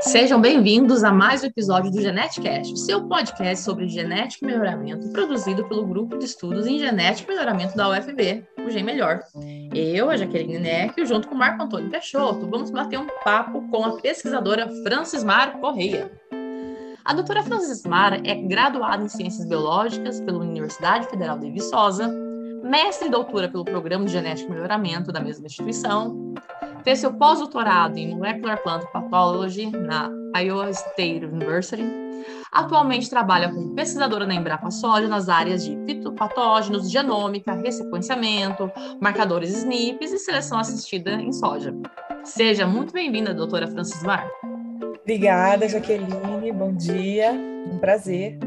Sejam bem-vindos a mais um episódio do Geneticast, seu podcast sobre genética e melhoramento, produzido pelo Grupo de Estudos em Genética e Melhoramento da UFB, o Gen Melhor. Eu, a Jaqueline Neck, junto com o Marco Antônio Peixoto, vamos bater um papo com a pesquisadora Francis Mar Correia. A doutora Francis Mar é graduada em Ciências Biológicas pela Universidade Federal de Viçosa, mestre e doutora pelo Programa de Genética e Melhoramento da mesma instituição, fez seu pós-doutorado em Molecular Plant Pathology na Iowa State University. Atualmente trabalha como pesquisadora na Embrapa Soja nas áreas de fitopatógenos, genômica, ressequenciamento, marcadores SNPs e seleção assistida em soja. Seja muito bem-vinda, doutora Francis Mar. Obrigada, Jaqueline. Bom dia. Um prazer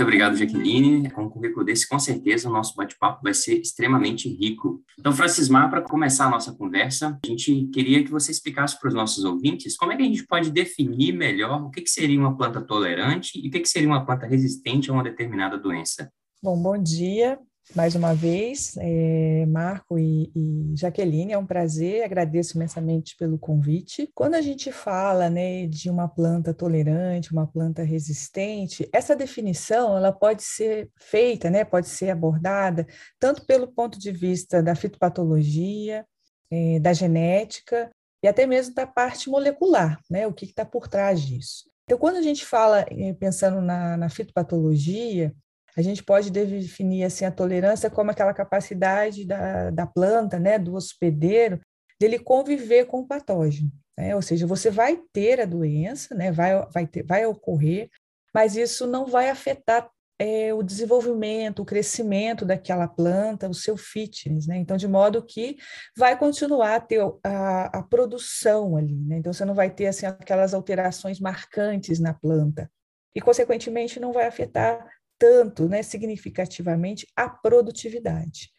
muito obrigado, Jaqueline. Com um currículo desse, com certeza, o nosso bate-papo vai ser extremamente rico. Então, Francismar, para começar a nossa conversa, a gente queria que você explicasse para os nossos ouvintes como é que a gente pode definir melhor o que, que seria uma planta tolerante e o que, que seria uma planta resistente a uma determinada doença. Bom, bom dia mais uma vez, é, Marco e, e, Jaqueline, é um prazer, agradeço imensamente pelo convite. Quando a gente fala né, de uma planta tolerante, uma planta resistente, essa definição ela pode ser feita, né, pode ser abordada tanto pelo ponto de vista da fitopatologia, é, da genética e até mesmo da parte molecular, né, o que está por trás disso. Então, quando a gente fala, é, pensando na, na fitopatologia, a gente pode definir assim a tolerância como aquela capacidade da, da planta, né, do hospedeiro, dele conviver com o patógeno. Né? Ou seja, você vai ter a doença, né, vai, vai, ter, vai ocorrer, mas isso não vai afetar é, o desenvolvimento, o crescimento daquela planta, o seu fitness, né? Então, de modo que vai continuar a ter a, a produção ali, né? Então, você não vai ter assim aquelas alterações marcantes na planta e, consequentemente, não vai afetar tanto, né, significativamente, a produtividade.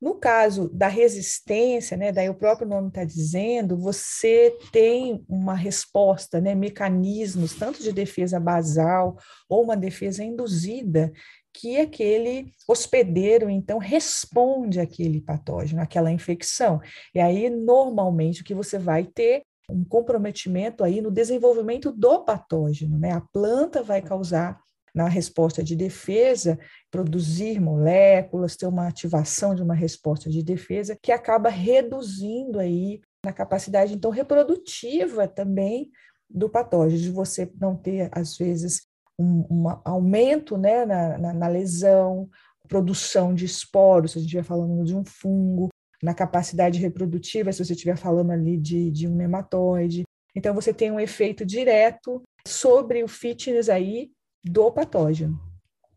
No caso da resistência, né, daí o próprio nome está dizendo, você tem uma resposta, né, mecanismos tanto de defesa basal ou uma defesa induzida, que aquele hospedeiro, então, responde àquele patógeno, àquela infecção. E aí, normalmente, o que você vai ter um comprometimento aí no desenvolvimento do patógeno, né? A planta vai causar na resposta de defesa, produzir moléculas, ter uma ativação de uma resposta de defesa que acaba reduzindo aí a capacidade então reprodutiva também do patógeno, de você não ter às vezes um, um aumento né, na, na, na lesão, produção de esporos, se a gente estiver falando de um fungo, na capacidade reprodutiva, se você estiver falando ali de, de um nematóide. Então, você tem um efeito direto sobre o fitness aí do patógeno.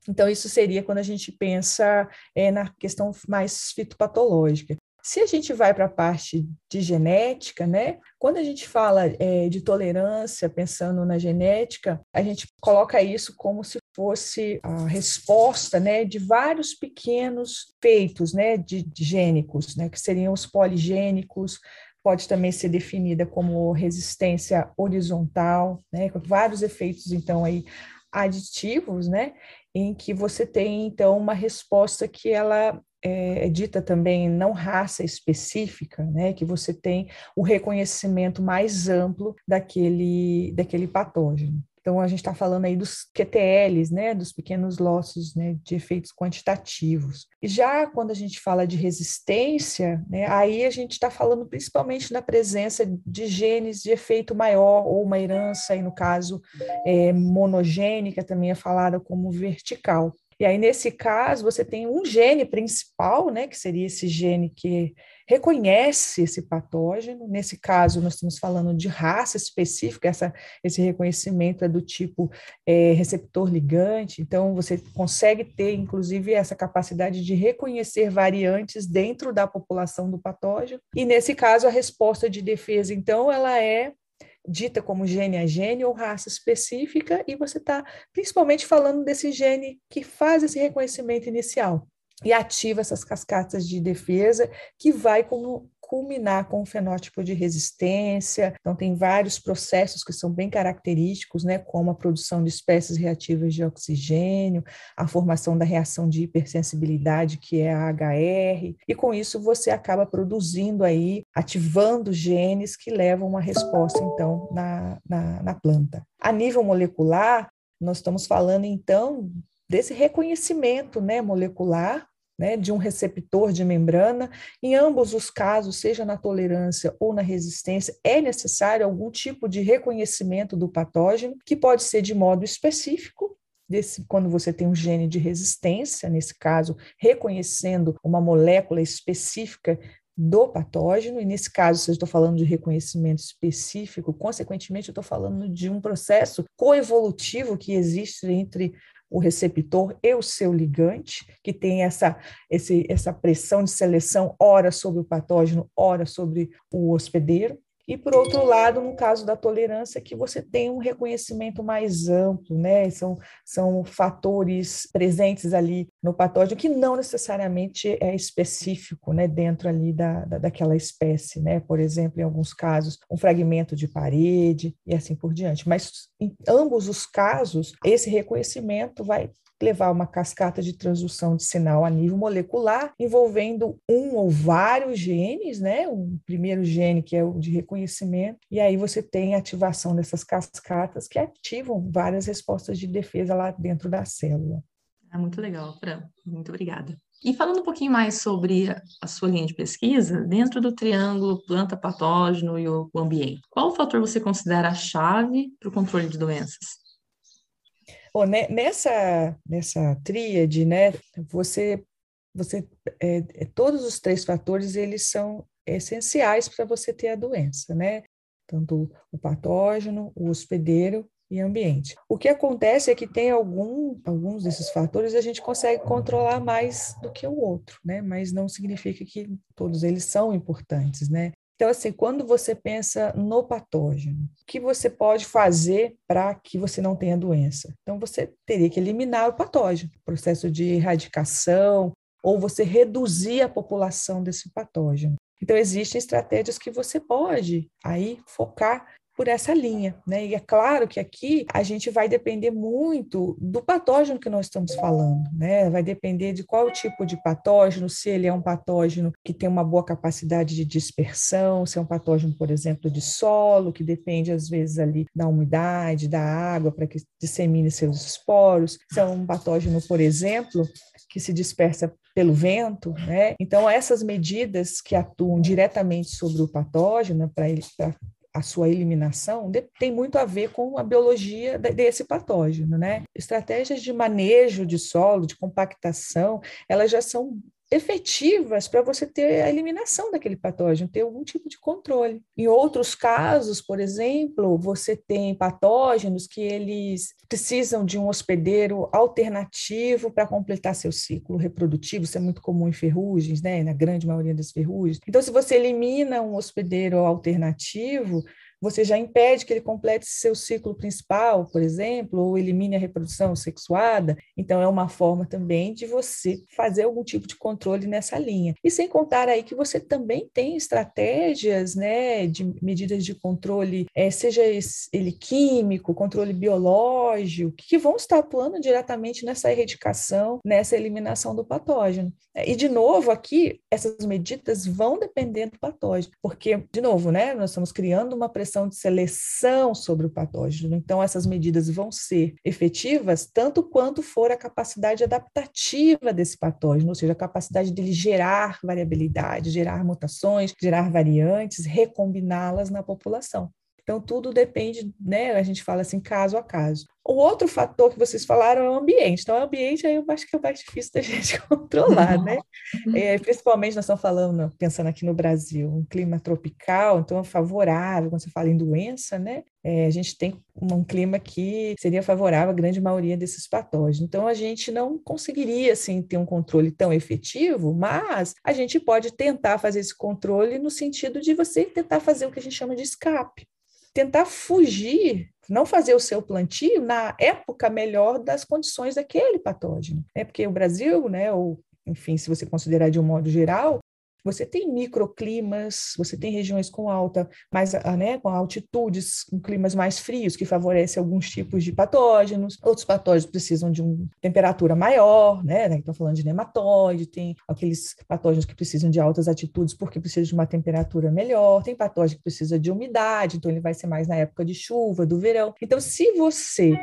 Então, isso seria quando a gente pensa é, na questão mais fitopatológica. Se a gente vai para a parte de genética, né? Quando a gente fala é, de tolerância, pensando na genética, a gente coloca isso como se fosse a resposta, né, de vários pequenos feitos, né, de, de gênicos, né, que seriam os poligênicos, pode também ser definida como resistência horizontal, né, com vários efeitos, então, aí aditivos, né, em que você tem, então, uma resposta que ela é, é dita também não raça específica, né, que você tem o reconhecimento mais amplo daquele, daquele patógeno. Então, a gente está falando aí dos QTLs, né, dos pequenos lossos né, de efeitos quantitativos. E já quando a gente fala de resistência, né, aí a gente está falando principalmente da presença de genes de efeito maior, ou uma herança, aí no caso é, monogênica, também é falada como vertical. E aí, nesse caso, você tem um gene principal, né, que seria esse gene que reconhece esse patógeno. Nesse caso, nós estamos falando de raça específica, essa, esse reconhecimento é do tipo é, receptor ligante, então você consegue ter, inclusive, essa capacidade de reconhecer variantes dentro da população do patógeno. E nesse caso, a resposta de defesa, então, ela é dita como gene a gene ou raça específica, e você está principalmente falando desse gene que faz esse reconhecimento inicial e ativa essas cascatas de defesa que vai como culminar com o fenótipo de resistência. Então, tem vários processos que são bem característicos, né, como a produção de espécies reativas de oxigênio, a formação da reação de hipersensibilidade, que é a HR, e com isso você acaba produzindo aí, ativando genes que levam uma resposta, então, na, na, na planta. A nível molecular, nós estamos falando, então, desse reconhecimento né, molecular né, de um receptor de membrana. Em ambos os casos, seja na tolerância ou na resistência, é necessário algum tipo de reconhecimento do patógeno, que pode ser de modo específico, Desse, quando você tem um gene de resistência, nesse caso, reconhecendo uma molécula específica do patógeno, e nesse caso, se eu estou falando de reconhecimento específico, consequentemente, eu estou falando de um processo coevolutivo que existe entre o receptor e o seu ligante, que tem essa, esse, essa pressão de seleção, ora sobre o patógeno, ora sobre o hospedeiro. E, por outro lado, no caso da tolerância, que você tem um reconhecimento mais amplo, né? São, são fatores presentes ali no patógeno que não necessariamente é específico, né? Dentro ali da, da, daquela espécie, né? Por exemplo, em alguns casos, um fragmento de parede e assim por diante. Mas, em ambos os casos, esse reconhecimento vai levar uma cascata de transdução de sinal a nível molecular, envolvendo um ou vários genes, né? Um primeiro gene que é o de reconhecimento, e aí você tem a ativação dessas cascatas que ativam várias respostas de defesa lá dentro da célula. É muito legal, Fran. Muito obrigada. E falando um pouquinho mais sobre a sua linha de pesquisa, dentro do triângulo planta patógeno e o ambiente, qual fator você considera a chave para o controle de doenças? Bom, né, nessa, nessa tríade, né, você, você é, é, todos os três fatores, eles são essenciais para você ter a doença, né? Tanto o patógeno, o hospedeiro e ambiente. O que acontece é que tem algum, alguns desses fatores a gente consegue controlar mais do que o outro, né? Mas não significa que todos eles são importantes, né? Então, assim, quando você pensa no patógeno, o que você pode fazer para que você não tenha doença? Então, você teria que eliminar o patógeno, processo de erradicação, ou você reduzir a população desse patógeno. Então, existem estratégias que você pode aí focar por essa linha, né? E é claro que aqui a gente vai depender muito do patógeno que nós estamos falando, né? Vai depender de qual tipo de patógeno, se ele é um patógeno que tem uma boa capacidade de dispersão, se é um patógeno, por exemplo, de solo, que depende às vezes ali da umidade, da água para que dissemine seus esporos, se é um patógeno, por exemplo, que se dispersa pelo vento, né? Então essas medidas que atuam diretamente sobre o patógeno para a sua eliminação tem muito a ver com a biologia desse patógeno, né? Estratégias de manejo de solo, de compactação, elas já são efetivas para você ter a eliminação daquele patógeno, ter algum tipo de controle. Em outros casos, por exemplo, você tem patógenos que eles precisam de um hospedeiro alternativo para completar seu ciclo reprodutivo, isso é muito comum em ferrugens, né, na grande maioria das ferrugens. Então, se você elimina um hospedeiro alternativo, você já impede que ele complete seu ciclo principal, por exemplo, ou elimine a reprodução sexuada. Então, é uma forma também de você fazer algum tipo de controle nessa linha. E sem contar aí que você também tem estratégias né, de medidas de controle, é, seja ele químico, controle biológico, que vão estar atuando diretamente nessa erradicação, nessa eliminação do patógeno. E, de novo, aqui, essas medidas vão depender do patógeno, porque, de novo, né, nós estamos criando uma pressão pressão de seleção sobre o patógeno. Então, essas medidas vão ser efetivas tanto quanto for a capacidade adaptativa desse patógeno, ou seja, a capacidade dele gerar variabilidade, gerar mutações, gerar variantes, recombiná-las na população. Então, tudo depende, né? A gente fala assim, caso a caso. O outro fator que vocês falaram é o ambiente. Então, o ambiente aí eu acho que é mais difícil da gente controlar, né? Uhum. É, principalmente nós estamos falando, pensando aqui no Brasil, um clima tropical, então é favorável, quando você fala em doença, né? É, a gente tem um clima que seria favorável à grande maioria desses patógenos. Então, a gente não conseguiria, assim, ter um controle tão efetivo, mas a gente pode tentar fazer esse controle no sentido de você tentar fazer o que a gente chama de escape tentar fugir, não fazer o seu plantio na época melhor das condições daquele patógeno. É porque o Brasil, né, ou enfim, se você considerar de um modo geral, você tem microclimas, você tem regiões com alta, mais, ah, né, com altitudes, com climas mais frios, que favorecem alguns tipos de patógenos. Outros patógenos precisam de uma temperatura maior, né? Estão falando de nematóide, tem aqueles patógenos que precisam de altas altitudes porque precisam de uma temperatura melhor, tem patógeno que precisa de umidade, então ele vai ser mais na época de chuva, do verão. Então, se você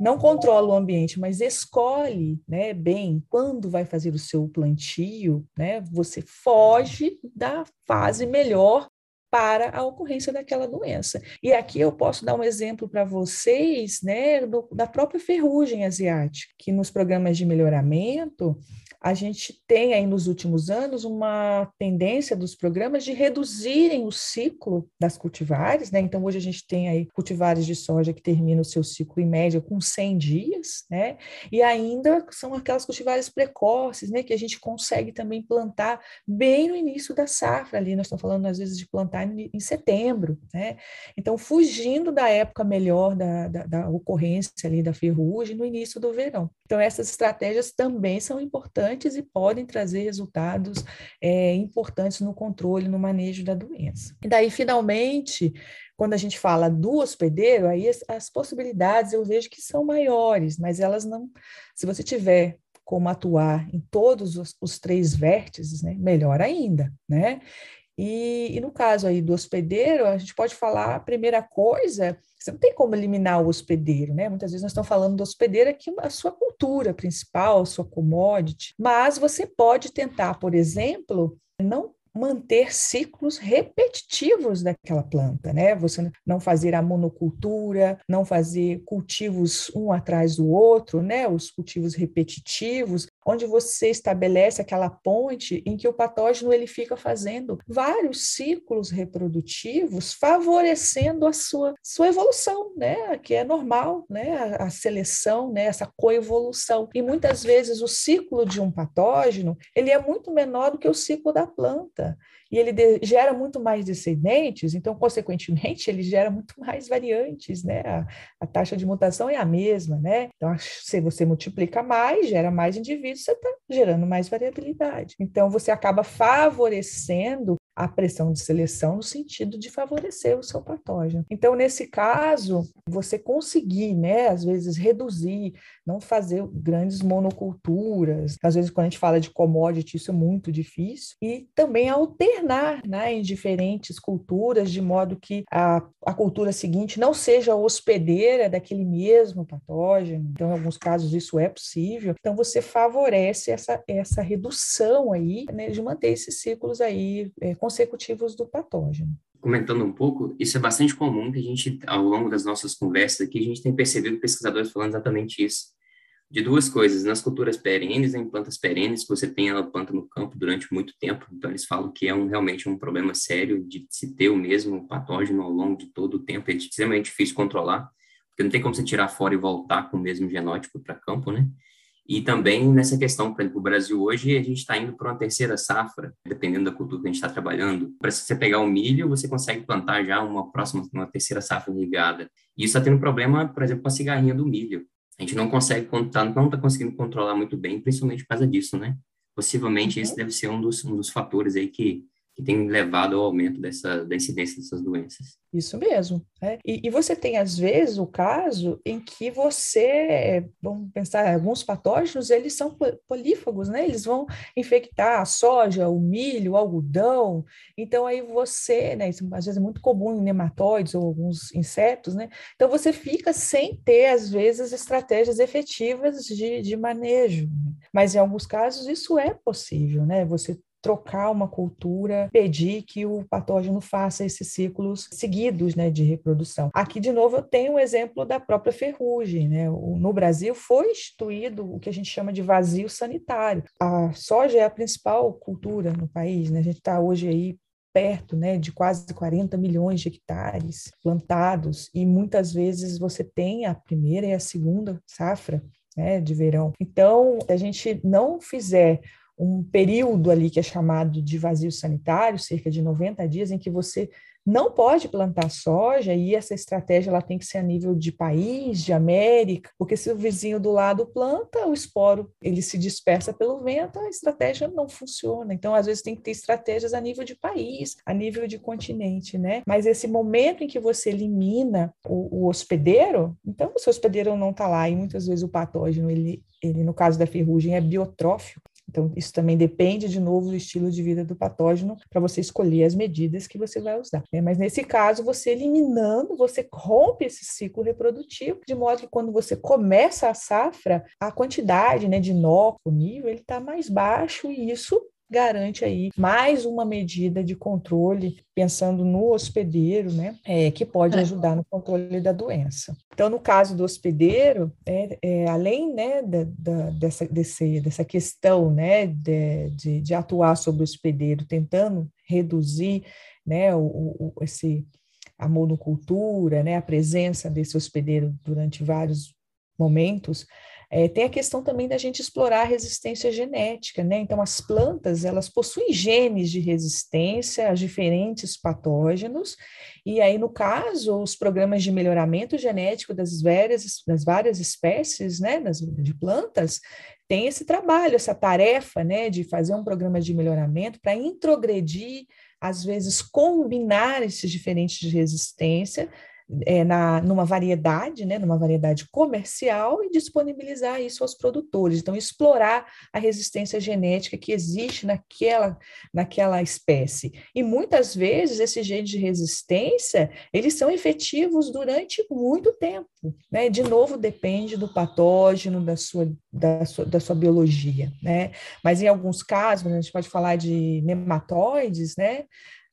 não controla o ambiente, mas escolhe né, bem quando vai fazer o seu plantio, né, você foge da fase melhor para a ocorrência daquela doença. E aqui eu posso dar um exemplo para vocês né, do, da própria ferrugem asiática, que nos programas de melhoramento a gente tem aí nos últimos anos uma tendência dos programas de reduzirem o ciclo das cultivares, né? Então, hoje a gente tem aí cultivares de soja que terminam o seu ciclo em média com 100 dias, né? E ainda são aquelas cultivares precoces, né? Que a gente consegue também plantar bem no início da safra ali. Nós estamos falando, às vezes, de plantar em setembro, né? Então, fugindo da época melhor da, da, da ocorrência ali da ferrugem no início do verão. Então, essas estratégias também são importantes e podem trazer resultados é, importantes no controle, no manejo da doença. E daí, finalmente, quando a gente fala do hospedeiro, aí as, as possibilidades eu vejo que são maiores, mas elas não. Se você tiver como atuar em todos os, os três vértices, né, melhor ainda, né? E, e, no caso aí do hospedeiro, a gente pode falar a primeira coisa, você não tem como eliminar o hospedeiro, né? Muitas vezes nós estamos falando do hospedeiro aqui, a sua cultura principal, a sua commodity, mas você pode tentar, por exemplo, não manter ciclos repetitivos daquela planta, né? Você não fazer a monocultura, não fazer cultivos um atrás do outro, né? Os cultivos repetitivos, onde você estabelece aquela ponte em que o patógeno ele fica fazendo vários ciclos reprodutivos, favorecendo a sua, sua evolução, né? Que é normal, né? A, a seleção, né? Essa coevolução. E muitas vezes o ciclo de um patógeno ele é muito menor do que o ciclo da planta e ele de, gera muito mais descendentes, então, consequentemente, ele gera muito mais variantes, né? A, a, taxa de mutação é a mesma, né? Então, se você multiplica mais, gera mais indivíduos, você está gerando mais variabilidade. Então, você acaba favorecendo a pressão de seleção no sentido de favorecer o seu patógeno. Então, nesse caso, você conseguir, né, às vezes reduzir, não fazer grandes monoculturas, às vezes quando a gente fala de commodity, isso é muito difícil, e também alternar, né, em diferentes culturas, de modo que a, a cultura seguinte não seja hospedeira daquele mesmo patógeno. Então, em alguns casos isso é possível. Então, você favorece essa, essa redução aí, né, de manter esses ciclos aí é, consecutivos do patógeno. Comentando um pouco, isso é bastante comum que a gente, ao longo das nossas conversas aqui, a gente tem percebido pesquisadores falando exatamente isso. De duas coisas, nas culturas perenes, em plantas perenes, você tem ela planta no campo durante muito tempo, então eles falam que é um, realmente um problema sério de se ter o mesmo patógeno ao longo de todo o tempo, é extremamente difícil controlar, porque não tem como você tirar fora e voltar com o mesmo genótipo para campo, né? E também nessa questão, por exemplo, o Brasil hoje, a gente está indo para uma terceira safra, dependendo da cultura que a gente está trabalhando. Para você pegar o milho, você consegue plantar já uma próxima, uma terceira safra irrigada. E isso está tendo problema, por exemplo, com a cigarrinha do milho. A gente não consegue contar, não está conseguindo controlar muito bem, principalmente por causa disso, né? Possivelmente uhum. esse deve ser um dos, um dos fatores aí que que tem levado ao aumento dessa, da incidência dessas doenças. Isso mesmo. Né? E, e, você tem, às vezes, o caso em que você, vamos pensar, alguns patógenos, eles são polífagos, né? Eles vão infectar a soja, o milho, o algodão. Então, aí você, né? Isso às vezes é muito comum em nematóides ou alguns insetos, né? Então, você fica sem ter, às vezes, estratégias efetivas de, de manejo. Né? Mas, em alguns casos, isso é possível, né? Você trocar uma cultura, pedir que o patógeno faça esses ciclos seguidos né, de reprodução. Aqui, de novo, eu tenho um exemplo da própria ferrugem. Né? No Brasil, foi instituído o que a gente chama de vazio sanitário. A soja é a principal cultura no país. Né? A gente está hoje aí perto né, de quase 40 milhões de hectares plantados, e muitas vezes você tem a primeira e a segunda safra né, de verão. Então, se a gente não fizer um período ali que é chamado de vazio sanitário, cerca de 90 dias, em que você não pode plantar soja e essa estratégia ela tem que ser a nível de país, de América, porque se o vizinho do lado planta, o esporo ele se dispersa pelo vento, a estratégia não funciona. Então, às vezes tem que ter estratégias a nível de país, a nível de continente, né? Mas esse momento em que você elimina o, o hospedeiro, então o hospedeiro não está lá e muitas vezes o patógeno ele ele no caso da ferrugem é biotrófico, então, isso também depende, de novo, do estilo de vida do patógeno para você escolher as medidas que você vai usar. Né? Mas nesse caso, você eliminando, você rompe esse ciclo reprodutivo, de modo que quando você começa a safra, a quantidade né, de nó, nível, ele está mais baixo e isso garante aí mais uma medida de controle, pensando no hospedeiro, né, é, que pode é. ajudar no controle da doença. Então, no caso do hospedeiro, é, é além né, da, da, dessa, desse, dessa questão né, de, de, de, atuar sobre o hospedeiro, tentando reduzir né, o, o, esse, a monocultura, né, a presença desse hospedeiro durante vários momentos, é, tem a questão também da gente explorar a resistência genética, né? Então, as plantas, elas possuem genes de resistência a diferentes patógenos, e aí, no caso, os programas de melhoramento genético das várias, das várias espécies, né, das, de plantas, tem esse trabalho, essa tarefa, né, de fazer um programa de melhoramento para introgredir, às vezes combinar esses diferentes de resistência é, na, numa variedade, né, numa variedade comercial e disponibilizar isso aos produtores. Então, explorar a resistência genética que existe naquela, naquela espécie. E muitas vezes esses genes de resistência, eles são efetivos durante muito tempo. Né? De novo, depende do patógeno, da sua, da sua, da sua biologia. Né? Mas em alguns casos, a gente pode falar de nematóides, né?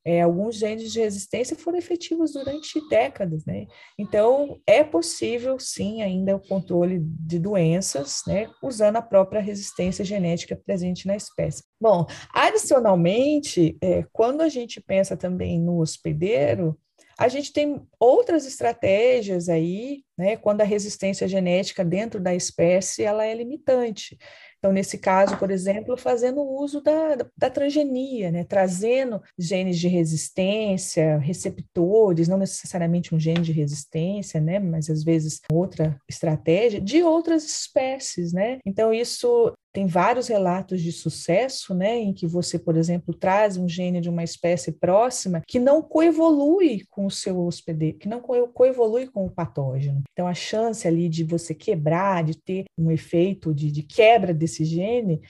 É, alguns genes de resistência foram efetivos durante décadas, né? Então, é possível, sim, ainda o controle de doenças, né, usando a própria resistência genética presente na espécie. Bom, adicionalmente, é, quando a gente pensa também no hospedeiro, a gente tem outras estratégias aí, né, quando a resistência genética dentro da espécie ela é limitante. Então, nesse caso, por exemplo, fazendo uso da, da transgenia, né? trazendo genes de resistência, receptores, não necessariamente um gene de resistência, né? mas às vezes outra estratégia, de outras espécies. Né? Então, isso tem vários relatos de sucesso, né, em que você, por exemplo, traz um gene de uma espécie próxima que não coevolui com o seu hospedeiro, que não coevolui com o patógeno. Então, a chance ali de você quebrar, de ter um efeito de, de quebra desse gene,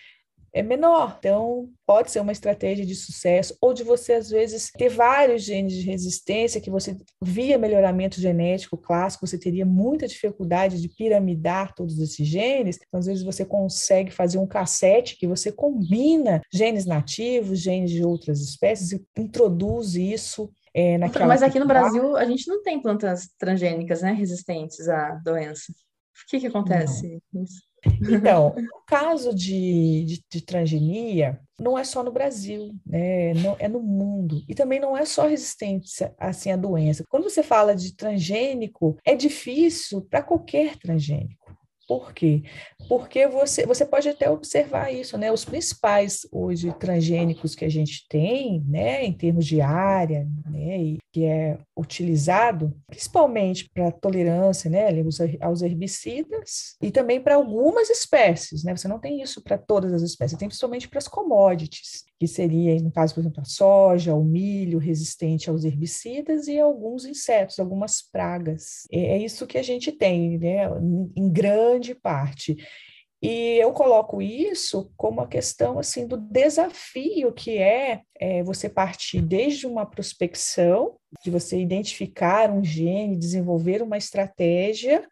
é menor. Então, pode ser uma estratégia de sucesso, ou de você, às vezes, ter vários genes de resistência que você, via melhoramento genético clássico, você teria muita dificuldade de piramidar todos esses genes. Então, às vezes, você consegue fazer um cassete que você combina genes nativos, genes de outras espécies e introduz isso é, naquela. Mas aqui no Brasil, a gente não tem plantas transgênicas, né, resistentes à doença. O que, que acontece? Não. Então, o caso de, de, de, transgenia não é só no Brasil, né? não, é no mundo. E também não é só resistência assim, à doença. Quando você fala de transgênico, é difícil para qualquer transgênico. Por quê? Porque você, você pode até observar isso, né? Os principais hoje transgênicos que a gente tem, né, em termos de área, né, e que é utilizado principalmente para tolerância, né, aos herbicidas e também para algumas espécies, né? Você não tem isso para todas as espécies, tem principalmente para as commodities, que seria, no caso, por exemplo, a soja, o milho resistente aos herbicidas e alguns insetos, algumas pragas. É, é isso que a gente tem, né, em grande parte. E eu coloco isso como a questão assim do desafio que é, é, você partir desde uma prospecção, de você identificar um gene, desenvolver uma estratégia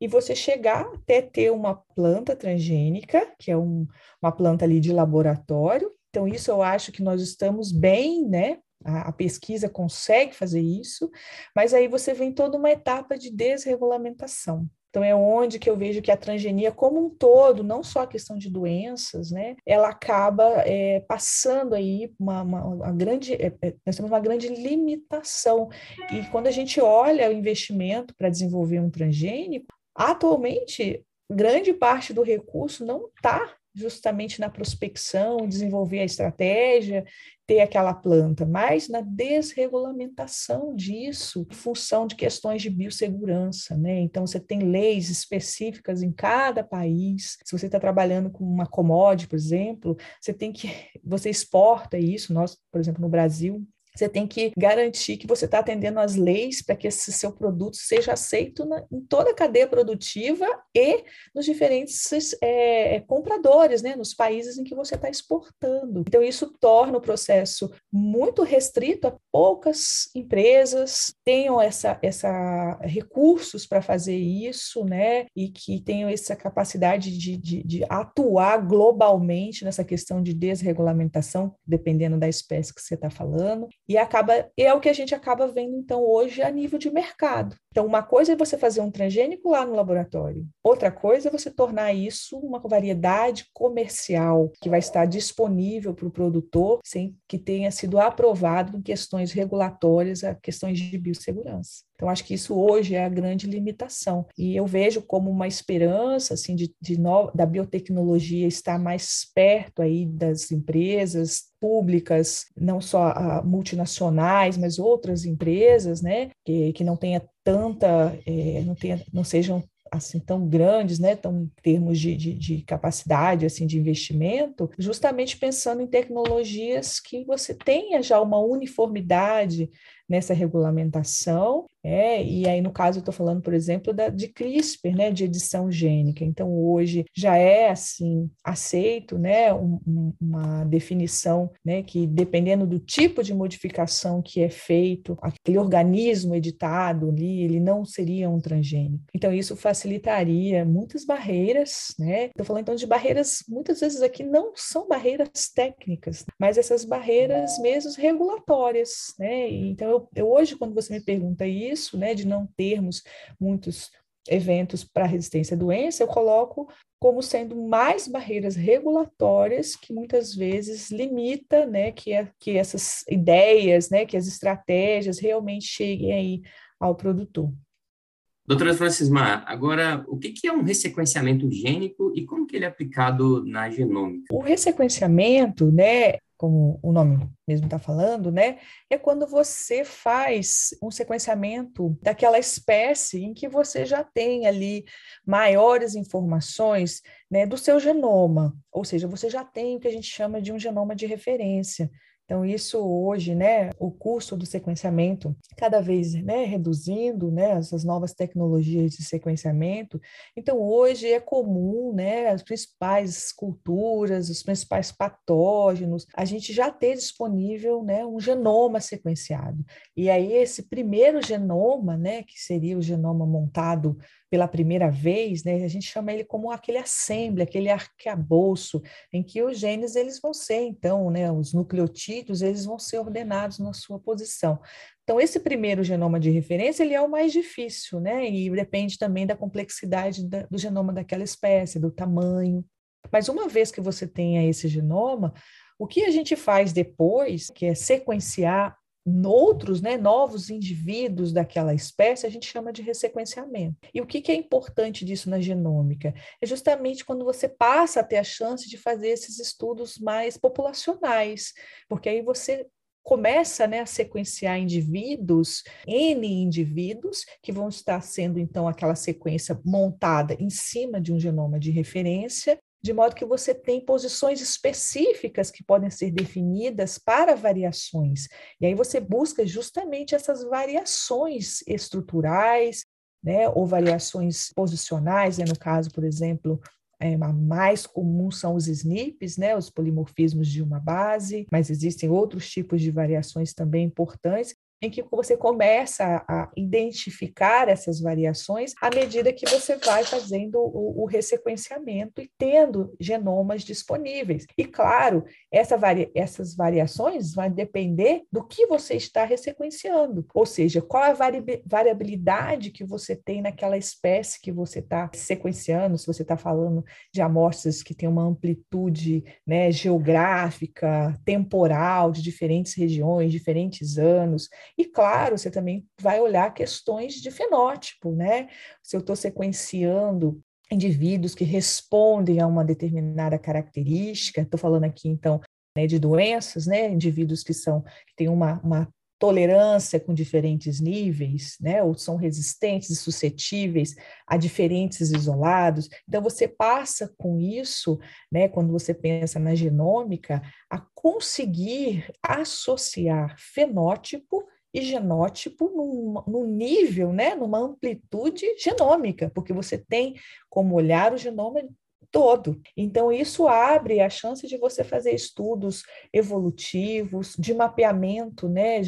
e você chegar até ter uma planta transgênica, que é um, uma planta ali de laboratório. Então, isso eu acho que nós estamos bem, né? A, a pesquisa consegue fazer isso, mas aí você vem toda uma etapa de desregulamentação. Então, é onde que eu vejo que a transgenia como um todo, não só a questão de doenças, né, ela acaba é, passando aí uma, uma, uma grande, é, é, nós temos uma grande limitação. E quando a gente olha o investimento para desenvolver um transgênico, atualmente, grande parte do recurso não está justamente na prospecção, desenvolver a estratégia, ter aquela planta, mas na desregulamentação disso, em função de questões de biossegurança, né? Então, você tem leis específicas em cada país. Se você está trabalhando com uma commodity, por exemplo, você tem que, você exporta isso, nós, por exemplo, no Brasil, você tem que garantir que você está atendendo às leis para que esse seu produto seja aceito na, em toda a cadeia produtiva e nos diferentes é, compradores, né, nos países em que você está exportando. Então, isso torna o processo muito restrito a poucas empresas tenham essa, essa recursos para fazer isso, né, e que tenham essa capacidade de, de, de atuar globalmente nessa questão de desregulamentação, dependendo da espécie que você está falando. E acaba é o que a gente acaba vendo então hoje a nível de mercado. Então, uma coisa é você fazer um transgênico lá no laboratório, outra coisa é você tornar isso uma variedade comercial que vai estar disponível para o produtor sem que tenha sido aprovado em questões regulatórias, questões de biossegurança. Então, acho que isso hoje é a grande limitação. E eu vejo como uma esperança assim, de, de no, da biotecnologia estar mais perto aí das empresas públicas, não só a, multinacionais, mas outras empresas, né, que, que não tenha tanta, é, não, tenha, não sejam assim tão grandes, né, tão em termos de, de, de, capacidade assim de investimento, justamente pensando em tecnologias que você tenha já uma uniformidade nessa regulamentação é, e aí, no caso, eu estou falando, por exemplo, da, de CRISPR, né, de edição gênica. Então, hoje já é, assim, aceito, né, um, um, uma definição, né, que dependendo do tipo de modificação que é feito, aquele organismo editado ali, ele não seria um transgênico. Então, isso facilitaria muitas barreiras, né? Estou falando, então, de barreiras, muitas vezes aqui não são barreiras técnicas, mas essas barreiras mesmo regulatórias, né? Então, eu, eu hoje, quando você me pergunta isso, né, de não termos muitos eventos para resistência à doença, eu coloco como sendo mais barreiras regulatórias que muitas vezes limita, né, que, a, que essas ideias, né, que as estratégias realmente cheguem aí ao produtor. Doutora Francisma, agora, o que é um ressequenciamento gênico e como que ele é aplicado na genômica? O ressequenciamento, né, como o nome mesmo está falando, né? É quando você faz um sequenciamento daquela espécie em que você já tem ali maiores informações né, do seu genoma, ou seja, você já tem o que a gente chama de um genoma de referência. Então, isso hoje, né, o custo do sequenciamento cada vez né, reduzindo, né, essas novas tecnologias de sequenciamento. Então, hoje é comum, né, as principais culturas, os principais patógenos, a gente já ter disponível, né, um genoma sequenciado. E aí, esse primeiro genoma, né, que seria o genoma montado pela primeira vez, né, a gente chama ele como aquele assembly, aquele arcabouço, em que os genes eles vão ser, então, né, os nucleotídeos, eles vão ser ordenados na sua posição. Então, esse primeiro genoma de referência, ele é o mais difícil, né, e depende também da complexidade da, do genoma daquela espécie, do tamanho. Mas uma vez que você tenha esse genoma, o que a gente faz depois, que é sequenciar outros, né, novos indivíduos daquela espécie, a gente chama de ressequenciamento. E o que, que é importante disso na genômica? É justamente quando você passa a ter a chance de fazer esses estudos mais populacionais, porque aí você começa né, a sequenciar indivíduos, N indivíduos, que vão estar sendo, então, aquela sequência montada em cima de um genoma de referência, de modo que você tem posições específicas que podem ser definidas para variações. E aí você busca justamente essas variações estruturais, né, ou variações posicionais, né, no caso, por exemplo, é, mais comum são os SNPs, né, os polimorfismos de uma base, mas existem outros tipos de variações também importantes, em que você começa a identificar essas variações à medida que você vai fazendo o, o ressequenciamento e tendo genomas disponíveis. E, claro, essa vari, essas variações vão depender do que você está ressequenciando, ou seja, qual a vari, variabilidade que você tem naquela espécie que você está sequenciando, se você está falando de amostras que têm uma amplitude né, geográfica, temporal, de diferentes regiões, diferentes anos. E, claro, você também vai olhar questões de fenótipo, né? Se eu estou sequenciando indivíduos que respondem a uma determinada característica. Estou falando aqui, então, né, de doenças, né, indivíduos que são que têm uma, uma tolerância com diferentes níveis, né, ou são resistentes e suscetíveis a diferentes isolados. Então você passa com isso, né, quando você pensa na genômica, a conseguir associar fenótipo e genótipo num, num nível, né, numa amplitude genômica, porque você tem como olhar o genoma todo. Então, isso abre a chance de você fazer estudos evolutivos, de mapeamento né,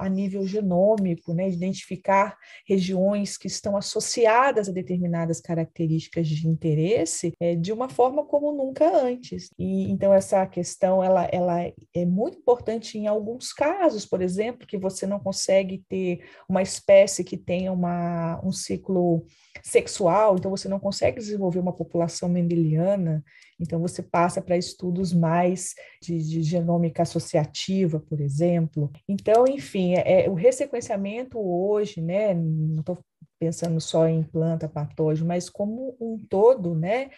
a nível genômico, né, identificar regiões que estão associadas a determinadas características de interesse é, de uma forma como nunca antes. E então essa questão ela, ela é muito importante em alguns casos, por exemplo, que você não consegue ter uma espécie que tenha uma, um ciclo sexual, então você não consegue desenvolver uma população mendeliana, então você passa para estudos mais de, de, genômica associativa, por exemplo. Então, enfim, é, é o ressequenciamento hoje, né, não estou pensando só em planta patógeno, mas como um todo, né,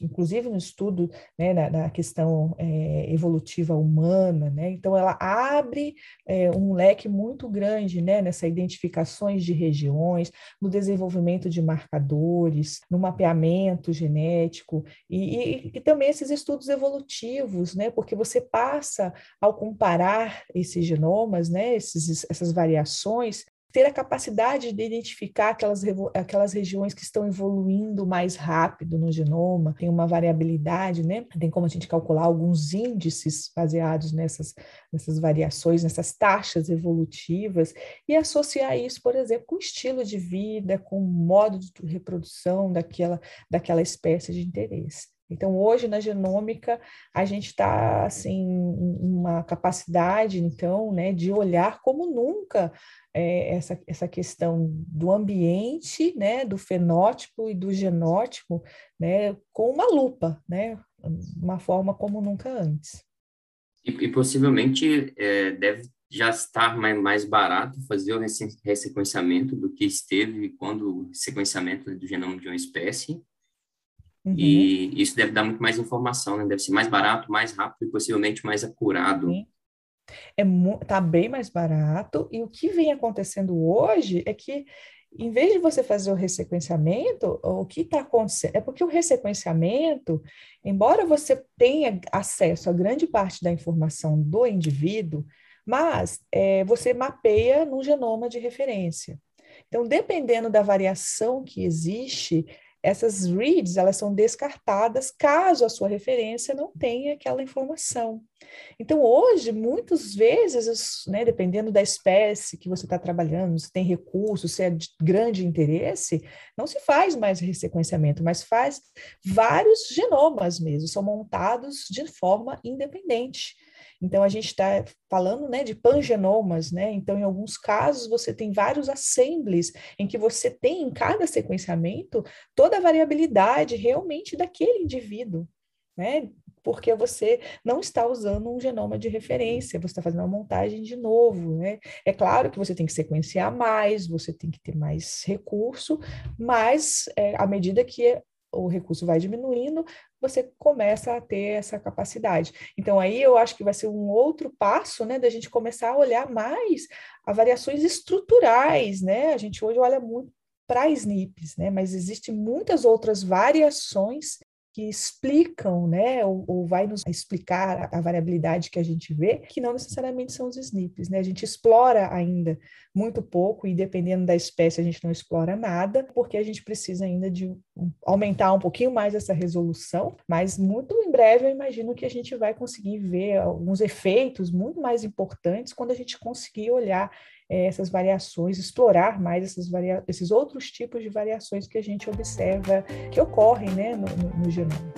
inclusive no estudo né, na, na questão é, evolutiva humana, né, então ela abre é, um leque muito grande né, nessa identificações de regiões, no desenvolvimento de marcadores, no mapeamento genético e, e, e também esses estudos evolutivos, né, porque você passa ao comparar esses genomas, né, esses, essas variações, ter a capacidade de identificar aquelas, aquelas regiões que estão evoluindo mais rápido no genoma, tem uma variabilidade, né? Tem como a gente calcular alguns índices baseados nessas, nessas variações, nessas taxas evolutivas, e associar isso, por exemplo, com o estilo de vida, com o modo de reprodução daquela, daquela espécie de interesse. Então, hoje na genômica, a gente está assim, uma capacidade, então, né, de olhar como nunca é, essa, essa questão do ambiente, né, do fenótipo e do genótipo, né, com uma lupa, né, uma forma como nunca antes. E, e possivelmente é, deve já estar mais, mais barato fazer o ressequenciamento do que esteve quando o sequenciamento do genoma de uma espécie, Uhum. E isso deve dar muito mais informação, né? Deve ser mais barato, mais rápido e possivelmente mais acurado. Sim. É, tá bem mais barato, e o que vem acontecendo hoje é que, em vez de você fazer o ressequenciamento, o que está acontecendo? É porque o ressequenciamento, embora você tenha acesso a grande parte da informação do indivíduo, mas é, você mapeia no genoma de referência. Então, dependendo da variação que existe, essas reads elas são descartadas caso a sua referência não tenha aquela informação. Então, hoje, muitas vezes, né, dependendo da espécie que você está trabalhando, se tem recursos, se é de grande interesse, não se faz mais ressequenciamento, mas faz vários genomas mesmo, são montados de forma independente. Então, a gente está falando né, de pangenomas, né? Então, em alguns casos, você tem vários assemblies em que você tem em cada sequenciamento toda a variabilidade realmente daquele indivíduo, né? Porque você não está usando um genoma de referência, você está fazendo uma montagem de novo, né? É claro que você tem que sequenciar mais, você tem que ter mais recurso, mas é, à medida que o recurso vai diminuindo, você começa a ter essa capacidade. Então, aí eu acho que vai ser um outro passo, né, da gente começar a olhar mais a variações estruturais, né? A gente hoje olha muito para SNPs, né? Mas existem muitas outras variações que explicam, né, ou, ou, vai nos explicar a, a, variabilidade que a gente vê, que não necessariamente são os SNPs, né? A gente explora ainda muito pouco e dependendo da espécie a gente não explora nada, porque a gente precisa ainda de aumentar um pouquinho mais essa resolução, mas muito em breve eu imagino que a gente vai conseguir ver alguns efeitos muito mais importantes quando a gente conseguir olhar essas variações, explorar mais essas varia esses outros tipos de variações que a gente observa que ocorrem né, no, no, no genoma.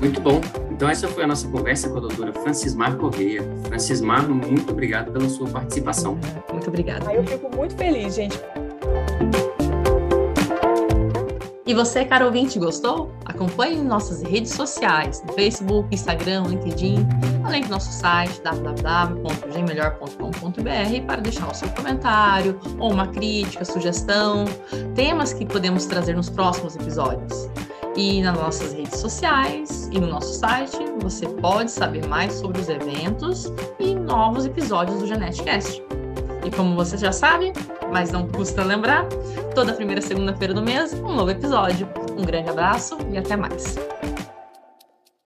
Muito bom. Então, essa foi a nossa conversa com a doutora Francismar Correia. Francismar, muito obrigado pela sua participação. Muito obrigada. Ah, eu fico muito feliz, gente. E você, caro ouvinte, gostou? Acompanhe nossas redes sociais, no Facebook, Instagram, LinkedIn, além do nosso site www.gmelhor.com.br para deixar o seu comentário ou uma crítica, sugestão, temas que podemos trazer nos próximos episódios. E nas nossas redes sociais e no nosso site você pode saber mais sobre os eventos e novos episódios do Geneticast. E como você já sabe, mas não custa lembrar, toda primeira segunda-feira do mês, um novo episódio. Um grande abraço e até mais.